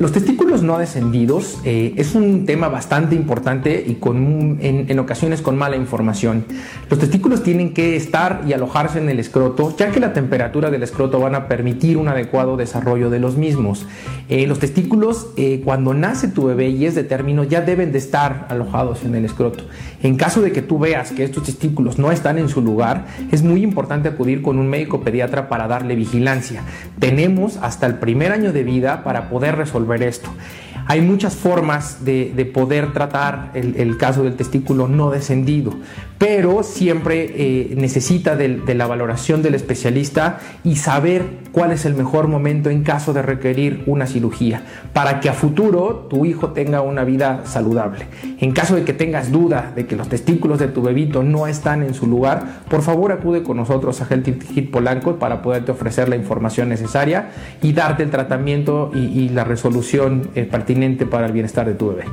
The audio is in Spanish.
Los testículos no descendidos eh, es un tema bastante importante y con, en, ocasiones con mala información. Los testículos tienen que estar y alojarse en el escroto, ya que la temperatura del escroto van a permitir un adecuado desarrollo de los mismos. Eh, los testículos, eh, cuando nace tu bebé y es de término, ya deben de estar alojados en el escroto. En caso de que tú veas que estos testículos no están en su lugar, es muy importante acudir con un médico pediatra para darle vigilancia. Tenemos hasta el primer año de vida para poder resolver esto. Hay muchas formas de, poder tratar el, caso del testículo no descendido, pero siempre eh, necesita de, la valoración del especialista y saber cuál es el mejor momento en caso de requerir una cirugía, para que a futuro tu hijo tenga una vida saludable. En caso de que tengas duda de que los testículos de tu bebito no están en su lugar, por favor acude con nosotros a Healthy Hit Polanco para poderte ofrecer la información necesaria y darte el tratamiento y, la resolución eh, pertinente para el bienestar de tu bebé.